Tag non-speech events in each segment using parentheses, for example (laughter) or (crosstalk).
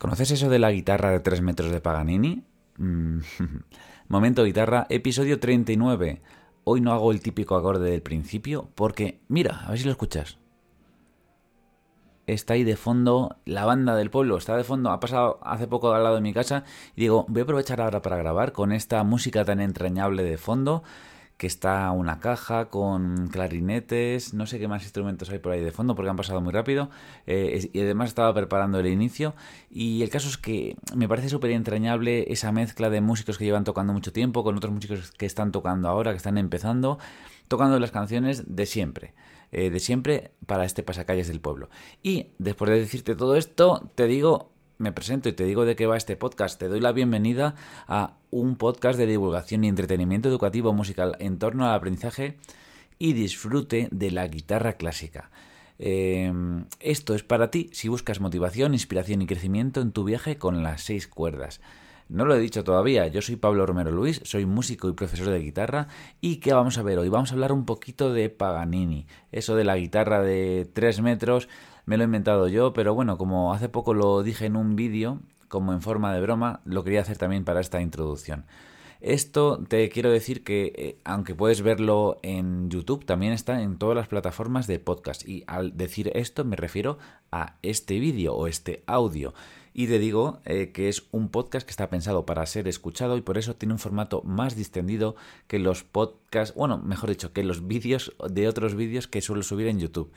¿Conoces eso de la guitarra de 3 metros de Paganini? Mm, (laughs) momento guitarra, episodio 39. Hoy no hago el típico acorde del principio porque, mira, a ver si lo escuchas. Está ahí de fondo la banda del pueblo, está de fondo, ha pasado hace poco al lado de mi casa y digo, voy a aprovechar ahora para grabar con esta música tan entrañable de fondo que está una caja con clarinetes, no sé qué más instrumentos hay por ahí de fondo porque han pasado muy rápido eh, y además estaba preparando el inicio y el caso es que me parece súper entrañable esa mezcla de músicos que llevan tocando mucho tiempo con otros músicos que están tocando ahora, que están empezando, tocando las canciones de siempre. Eh, de siempre para este pasacalles del pueblo. Y después de decirte todo esto, te digo me presento y te digo de qué va este podcast. Te doy la bienvenida a un podcast de divulgación y entretenimiento educativo musical en torno al aprendizaje y disfrute de la guitarra clásica. Em, esto es para ti si buscas motivación, inspiración y crecimiento en tu viaje con las seis cuerdas. No lo he dicho todavía, yo soy Pablo Romero Luis, soy músico y profesor de guitarra. ¿Y qué vamos a ver hoy? Vamos a hablar un poquito de Paganini, eso de la guitarra de 3 metros me lo he inventado yo, pero bueno, como hace poco lo dije en un vídeo, como en forma de broma, lo quería hacer también para esta introducción. Esto te quiero decir que, eh, aunque puedes verlo en YouTube, también está en todas las plataformas de podcast. Y al decir esto me refiero a este vídeo o este audio. Y te digo eh, que es un podcast que está pensado para ser escuchado y por eso tiene un formato más distendido que los podcasts, bueno, mejor dicho, que los vídeos de otros vídeos que suelo subir en YouTube.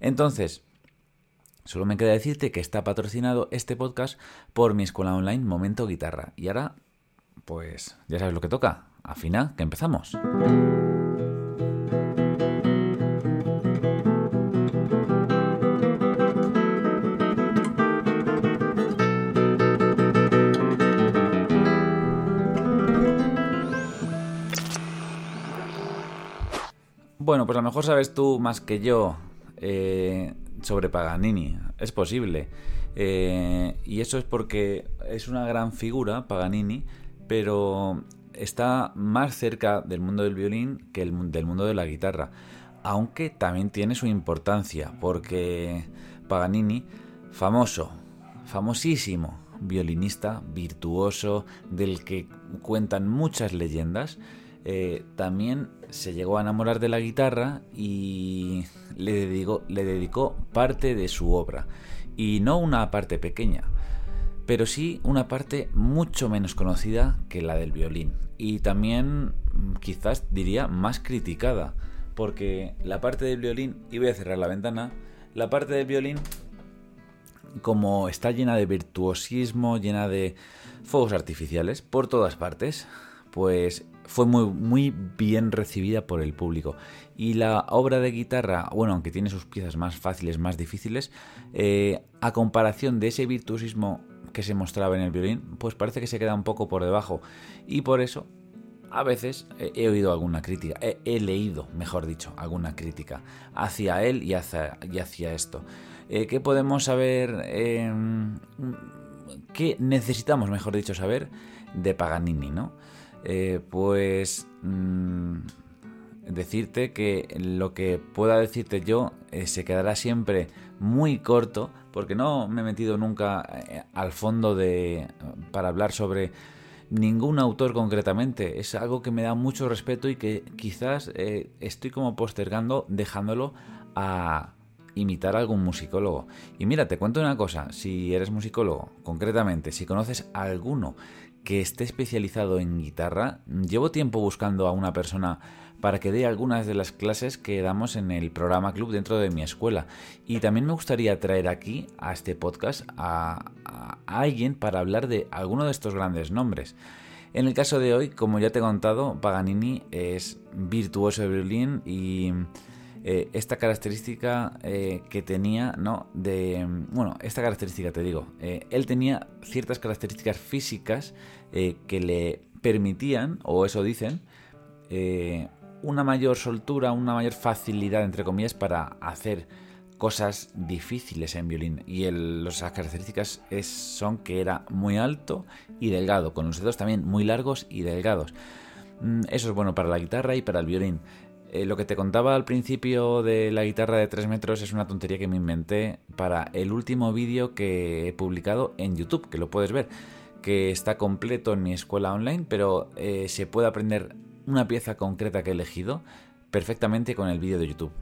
Entonces, Solo me queda decirte que está patrocinado este podcast por mi escuela online Momento Guitarra. Y ahora, pues ya sabes lo que toca. Afina, que empezamos. Bueno, pues a lo mejor sabes tú más que yo eh, sobre Paganini. Es posible. Eh, y eso es porque es una gran figura, Paganini, pero está más cerca del mundo del violín que el, del mundo de la guitarra. Aunque también tiene su importancia, porque Paganini, famoso, famosísimo violinista, virtuoso, del que cuentan muchas leyendas, eh, también se llegó a enamorar de la guitarra y le dedicó, le dedicó parte de su obra. Y no una parte pequeña, pero sí una parte mucho menos conocida que la del violín. Y también mm, quizás diría más criticada, porque la parte del violín, y voy a cerrar la ventana, la parte del violín como está llena de virtuosismo, llena de fuegos artificiales por todas partes, pues fue muy, muy bien recibida por el público. Y la obra de guitarra, bueno, aunque tiene sus piezas más fáciles, más difíciles, eh, a comparación de ese virtuosismo que se mostraba en el violín, pues parece que se queda un poco por debajo. Y por eso, a veces he oído alguna crítica, he, leído, mejor dicho, alguna crítica hacia él y hacia, y hacia esto. Eh, ¿Qué podemos saber? Em, ¿Qué necesitamos, mejor dicho, saber de Paganini, no? Eh, pues mm, decirte que lo que pueda decirte yo eh, se quedará siempre muy corto porque no me he metido nunca eh, al fondo de para hablar sobre ningún autor concretamente es algo que me da mucho respeto y que quizás estoy como postergando dejándolo a imitar a algún musicólogo. Y mira, te cuento una cosa, si eres musicólogo, concretamente, si conoces a alguno que esté especializado en guitarra. Llevo tiempo buscando a una persona para que dé algunas de las clases que damos en el programa club dentro de mi escuela. Y también me gustaría traer aquí a este podcast a, alguien para hablar de alguno de estos grandes nombres. En el caso de hoy, como ya te he contado, Paganini es virtuoso de violín y eh, esta característica eh, que tenía, ¿no? De, bueno, esta característica te digo, eh, él tenía ciertas características físicas que le permitían, o eso dicen, una mayor soltura, una mayor facilidad, entre comillas, para hacer cosas difíciles en violín. Y las características es, son que era muy alto y delgado, con los dedos también muy largos y delgados. Mm, eso es bueno para la guitarra y para el violín. Eh, lo que te contaba al principio de la guitarra de 3 metros es una tontería que me inventé para el último vídeo que he publicado en YouTube, que lo puedes ver, que está completo en mi escuela online, pero eh, se puede aprender una pieza concreta que he elegido perfectamente con el vídeo de YouTube.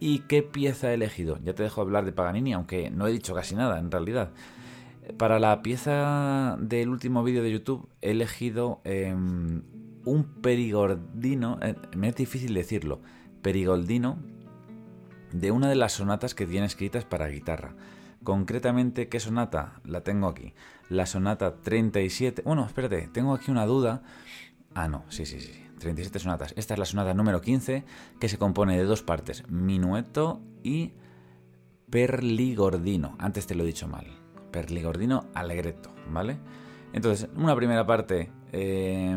¿Y qué pieza he elegido? Ya te dejo hablar de Paganini, aunque no he dicho casi nada en realidad. Para la pieza del último vídeo de YouTube he elegido em, un perigordino, eh, me es difícil decirlo, perigoldino de una de las sonatas que tiene escritas para guitarra. Concretamente, ¿qué sonata? La tengo aquí. La sonata 37. Bueno, espérate, tengo aquí una duda. Ah, no, sí, sí, sí. 37 sonatas. Esta es la sonata número 15, que se compone de dos partes: minueto y perligordino. Antes te lo he dicho mal. Perligordino alegreto, ¿vale? Entonces, una primera parte. Eh,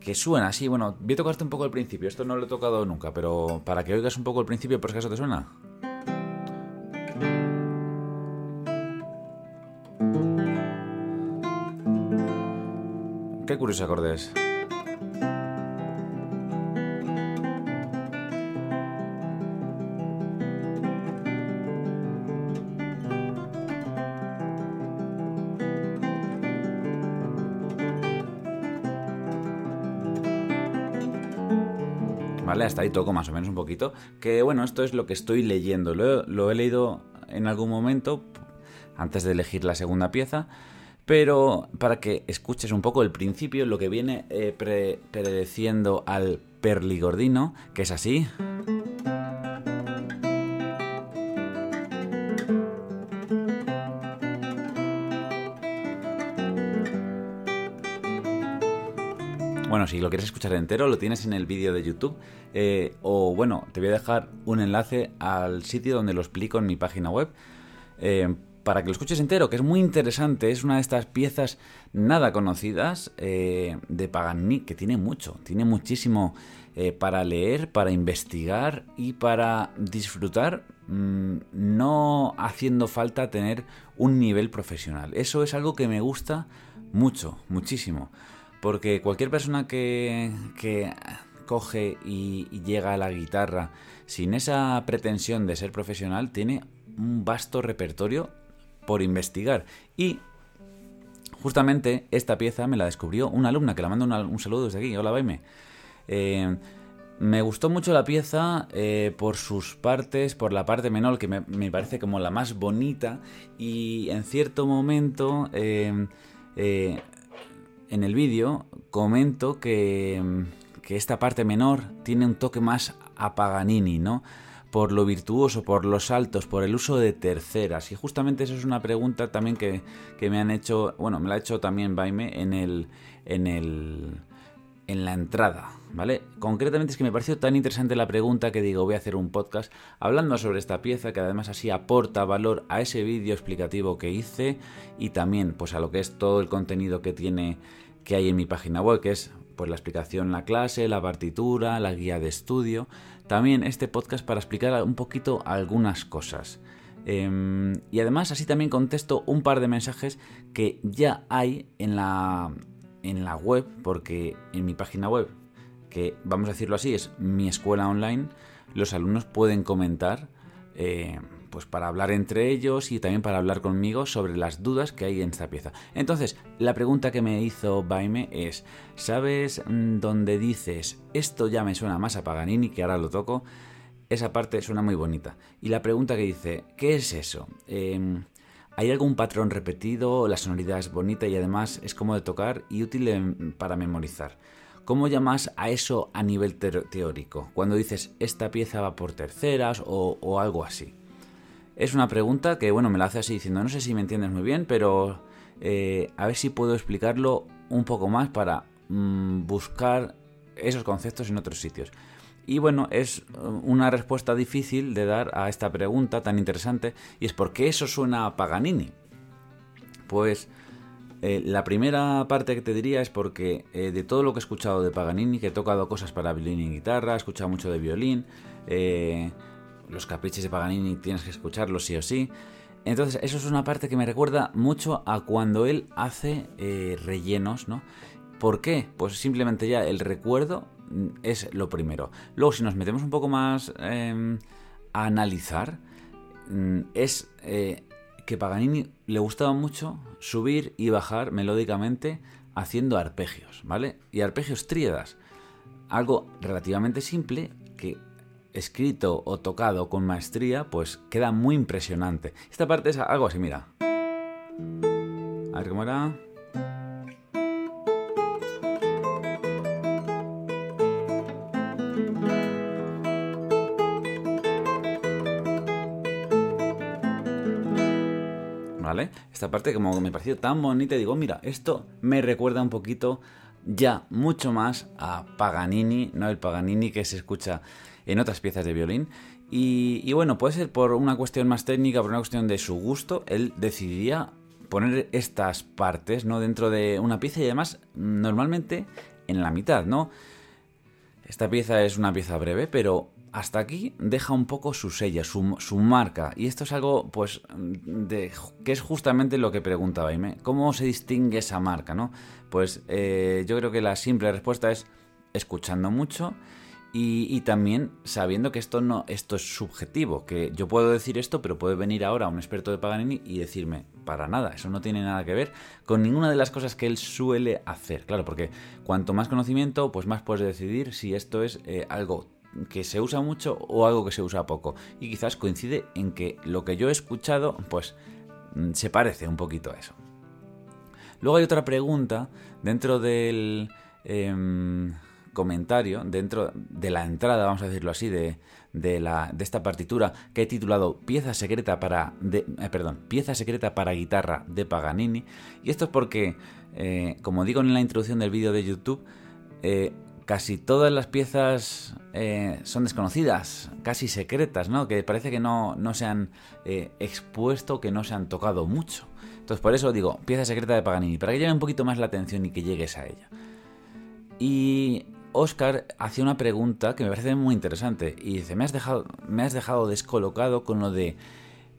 que suena así. Bueno, voy a tocarte un poco el principio. Esto no lo he tocado nunca, pero para que oigas un poco el principio, por si acaso te suena. Qué curioso acordes. Hasta ahí toco más o menos un poquito. Que bueno, esto es lo que estoy leyendo. Lo, he leído en algún momento, antes de elegir la segunda pieza. Pero para que escuches un poco el principio, lo que viene eh, predeciendo al perligordino, que es así. Bueno, si lo quieres escuchar entero, lo tienes en el vídeo de YouTube. Eh, o bueno, te voy a dejar un enlace al sitio donde lo explico en mi página web. Eh, para que lo escuches entero, que es muy interesante. Es una de estas piezas nada conocidas eh, de Paganini, que tiene mucho, tiene muchísimo para leer, para investigar y para disfrutar, mm, no haciendo falta tener un nivel profesional. Eso es algo que me gusta mucho, muchísimo. Porque cualquier persona que, coge y, llega a la guitarra sin esa pretensión de ser profesional tiene un vasto repertorio por investigar. Y justamente esta pieza me la descubrió una alumna que la mando un saludo desde aquí. Hola, Baime. Eh, me gustó mucho la pieza eh, por sus partes, por la parte menor que me, parece como la más bonita y en cierto momento eh, en el vídeo comento que, esta parte menor tiene un toque más a Paganini, ¿no? Por lo virtuoso, por los saltos, por el uso de terceras. Y justamente eso es una pregunta también que, me han hecho, bueno, me la ha hecho también Baime en el, en el, en la entrada, ¿vale? Concretamente es que me pareció tan interesante la pregunta que digo, voy a hacer un podcast hablando sobre esta pieza que además así aporta valor a ese vídeo explicativo que hice y también pues a lo que es todo el contenido que tiene que hay en mi página web, que es pues la explicación la clase, la partitura, la guía de estudio, también este podcast para explicar un poquito algunas cosas. Em, y además así también contesto un par de mensajes que ya hay en la, en la web, porque en mi página web, que vamos a decirlo así, es mi escuela online, los alumnos pueden comentar, eh, pues para hablar entre ellos y también para hablar conmigo sobre las dudas que hay en esta pieza. Entonces, la pregunta que me hizo Baime es, ¿sabes mm, dónde dices, esto ya me suena más a Paganini, que ahora lo toco? Esa parte suena muy bonita. Y la pregunta que dice, ¿qué es eso? Em, ¿Hay algún patrón repetido? La sonoridad es bonita y además es cómodo de tocar y útil para memorizar. ¿Cómo llamas a eso a nivel teórico? Cuando dices esta pieza va por terceras o, algo así. Es una pregunta que, bueno, me la hace así diciendo, no sé si me entiendes muy bien, pero eh, a ver si puedo explicarlo un poco más para mm, buscar esos conceptos en otros sitios. Y bueno, es uh, una respuesta difícil de dar a esta pregunta tan interesante y es ¿por qué eso suena a Paganini? Pues eh, la primera parte que te diría es porque eh, de todo lo que he escuchado de Paganini, que he tocado cosas para violín y guitarra, he escuchado mucho de violín, eh, los caprichos de Paganini tienes que escucharlos sí o sí. Entonces, eso es una parte que me recuerda mucho a cuando él hace rellenos, ¿no? ¿Por qué? Pues simplemente ya el recuerdo mm, es lo primero. Luego, si nos metemos un poco más em, a analizar, mm, es eh, que Paganini le gustaba mucho subir y bajar melódicamente haciendo arpegios, ¿vale? Y arpegios tríadas. Algo relativamente simple que escrito o tocado con maestría, pues queda muy impresionante. Esta parte es algo así, mira. A ver cómo era. Esta parte como me pareció tan bonita, digo, mira, esto me recuerda un poquito ya mucho más a Paganini, no el Paganini que se escucha en otras piezas de violín. Y, bueno, puede ser por una cuestión más técnica, por una cuestión de su gusto, él decidiría poner estas partes, ¿no? Dentro de una pieza y además normalmente en la mitad, ¿no? Esta pieza es una pieza breve, pero hasta aquí deja un poco su sella, su, marca. Y esto es algo, pues, de, que es justamente lo que pregunta Baime. ¿Cómo se distingue esa marca, no? Pues eh, yo creo que la simple respuesta es escuchando mucho y, también sabiendo que esto no esto es subjetivo, que yo puedo decir esto, pero puede venir ahora un experto de Paganini y decirme, para nada, eso no tiene nada que ver con ninguna de las cosas que él suele hacer. Claro, porque cuanto más conocimiento, pues más puedes decidir si esto es eh, algo que se usa mucho o algo que se usa poco. Y quizás coincide en que lo que yo he escuchado, pues mm, se parece un poquito a eso. Luego hay otra pregunta dentro del... Em, comentario dentro de la entrada, vamos a decirlo así, de, de, la, de esta partitura que he titulado Pieza secreta para eh, perdón, Pieza secreta para guitarra de Paganini. Y esto es porque, eh, como digo en la introducción del vídeo de YouTube, eh, casi todas las piezas son desconocidas, casi secretas, ¿no? Que parece que no, no se han expuesto, que no se han tocado mucho. Entonces, por eso digo, pieza secreta de Paganini, para que llame un poquito más la atención y que llegues a ella. Y Oscar hacía una pregunta que me parece muy interesante y dice, me has dejado, me has dejado descolocado con lo de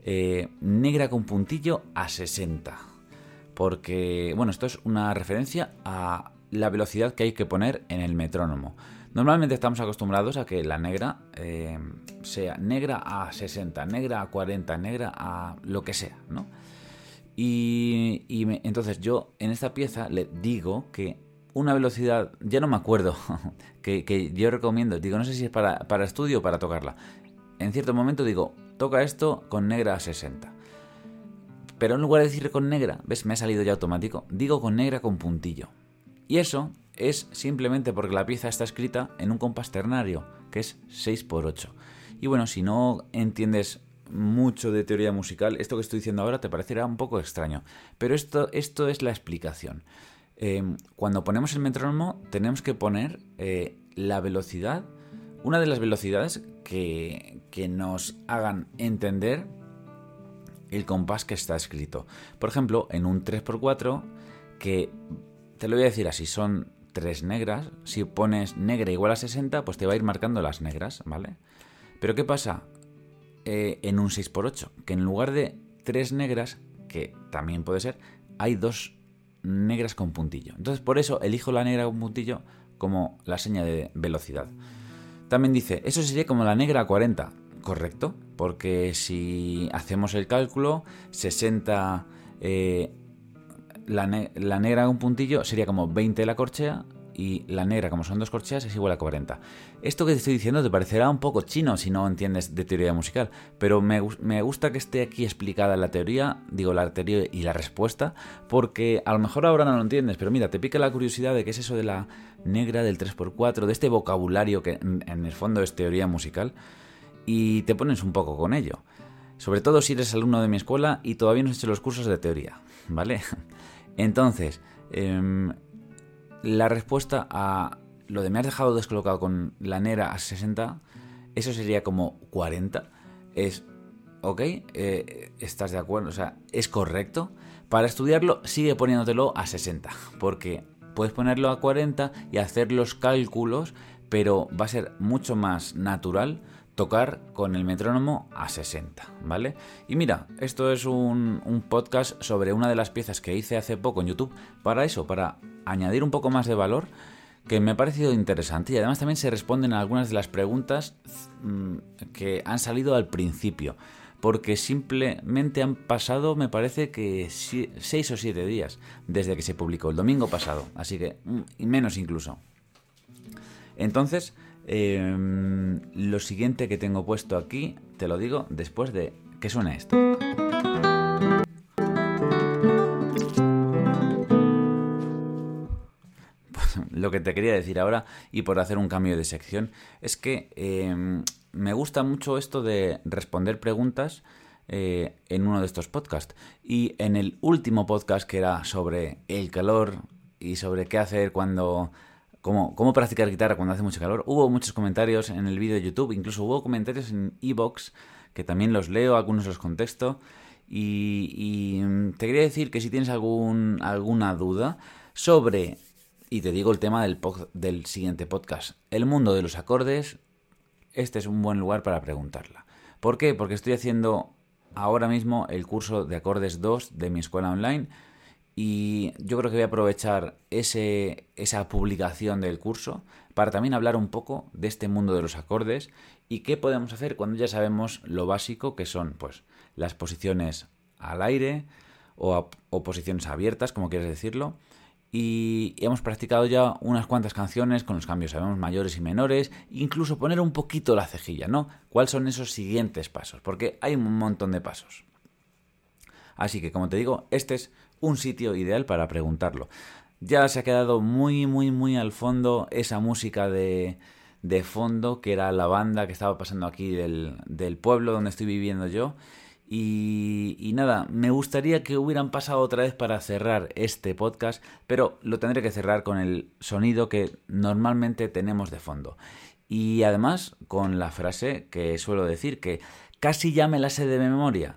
eh, negra con puntillo a 60. Porque, bueno, esto es una referencia a la velocidad que hay que poner en el metrónomo. Normalmente estamos acostumbrados a que la negra eh, sea negra a 60, negra a 40, negra a lo que sea, ¿no? Y, entonces yo en esta pieza le digo que una velocidad, ya no me acuerdo, (laughs) que, yo recomiendo, digo, no sé si es para, para estudio o para tocarla. En cierto momento digo, toca esto con negra a 60. Pero en lugar de decir con negra, ves, me ha salido ya automático, digo con negra con puntillo. Y eso es simplemente porque la pieza está escrita en un compás ternario, que es 6x8. Y bueno, si no entiendes mucho de teoría musical, esto que estoy diciendo ahora te parecerá un poco extraño. Pero esto, esto es la explicación. Em, cuando ponemos el metrónomo tenemos que poner eh, la velocidad, una de las velocidades que, nos hagan entender el compás que está escrito. Por ejemplo, en un 3x4, que te lo voy a decir así, son tres negras, si pones negra igual a 60, pues te va a ir marcando las negras, ¿vale? Pero ¿qué pasa eh, en un 6x8? Que en lugar de tres negras, que también puede ser, hay dos negras con puntillo. Entonces por eso elijo la negra con puntillo como la seña de velocidad. También dice, eso sería como la negra a 40. Correcto, porque si hacemos el cálculo, 60 eh, la, la, negra con puntillo sería como 20 la corchea y la negra, como son dos corcheas, es igual a 40. Esto que te estoy diciendo te parecerá un poco chino si no entiendes de teoría musical, pero me, gusta que esté aquí explicada la teoría, digo la teoría y la respuesta, porque a lo mejor ahora no lo entiendes, pero mira, te pica la curiosidad de qué es eso de la negra, del 3x4, de este vocabulario que en el fondo es teoría musical, y te pones un poco con ello. Sobre todo si eres alumno de mi escuela y todavía no has hecho los cursos de teoría, ¿vale? Entonces, em, la respuesta a lo de me has dejado descolocado con la negra a 60, eso sería como 40. Es, ok, eh, estás de acuerdo, o sea, es correcto. Para estudiarlo, sigue poniéndotelo a 60, porque puedes ponerlo a 40 y hacer los cálculos, pero va a ser mucho más natural tocar con el metrónomo a 60, ¿vale? Y mira, esto es un, podcast sobre una de las piezas que hice hace poco en YouTube para eso, para añadir un poco más de valor que me ha parecido interesante y además también se responden a algunas de las preguntas mm, que han salido al principio porque simplemente han pasado, me parece que seis o siete días desde que se publicó, el domingo pasado, así que mm, menos incluso. Entonces, em, lo siguiente que tengo puesto aquí, te lo digo después de que suene esto. (laughs) lo que te quería decir ahora, y por hacer un cambio de sección, es que em, me gusta mucho esto de responder preguntas eh, en uno de estos podcasts. Y en el último podcast que era sobre el calor y sobre qué hacer cuando... Cómo, cómo practicar guitarra cuando hace mucho calor. Hubo muchos comentarios en el vídeo de YouTube, incluso hubo comentarios en Evox, que también los leo, algunos los contesto. Y, y mm, te quería decir que si tienes algún, alguna duda sobre, y te digo el tema del, del siguiente podcast, el mundo de los acordes, este es un buen lugar para preguntarla. ¿Por qué? Porque estoy haciendo ahora mismo el curso de acordes 2 de mi escuela online y yo creo que voy a aprovechar ese, esa publicación del curso para también hablar un poco de este mundo de los acordes y qué podemos hacer cuando ya sabemos lo básico que son pues las posiciones al aire o, o posiciones abiertas, como quieres decirlo, y hemos practicado ya unas cuantas canciones con los cambios, sabemos mayores y menores, incluso poner un poquito la cejilla, ¿no? ¿Cuáles son esos siguientes pasos? Porque hay un montón de pasos. Así que, como te digo, este es un sitio ideal para preguntarlo. Ya se ha quedado muy, muy, muy al fondo esa música de, de fondo, que era la banda que estaba pasando aquí del, del pueblo donde estoy viviendo yo. Y, nada, me gustaría que hubieran pasado otra vez para cerrar este podcast, pero lo tendré que cerrar con el sonido que normalmente tenemos de fondo. Y además con la frase que suelo decir, que casi ya me la sé de memoria.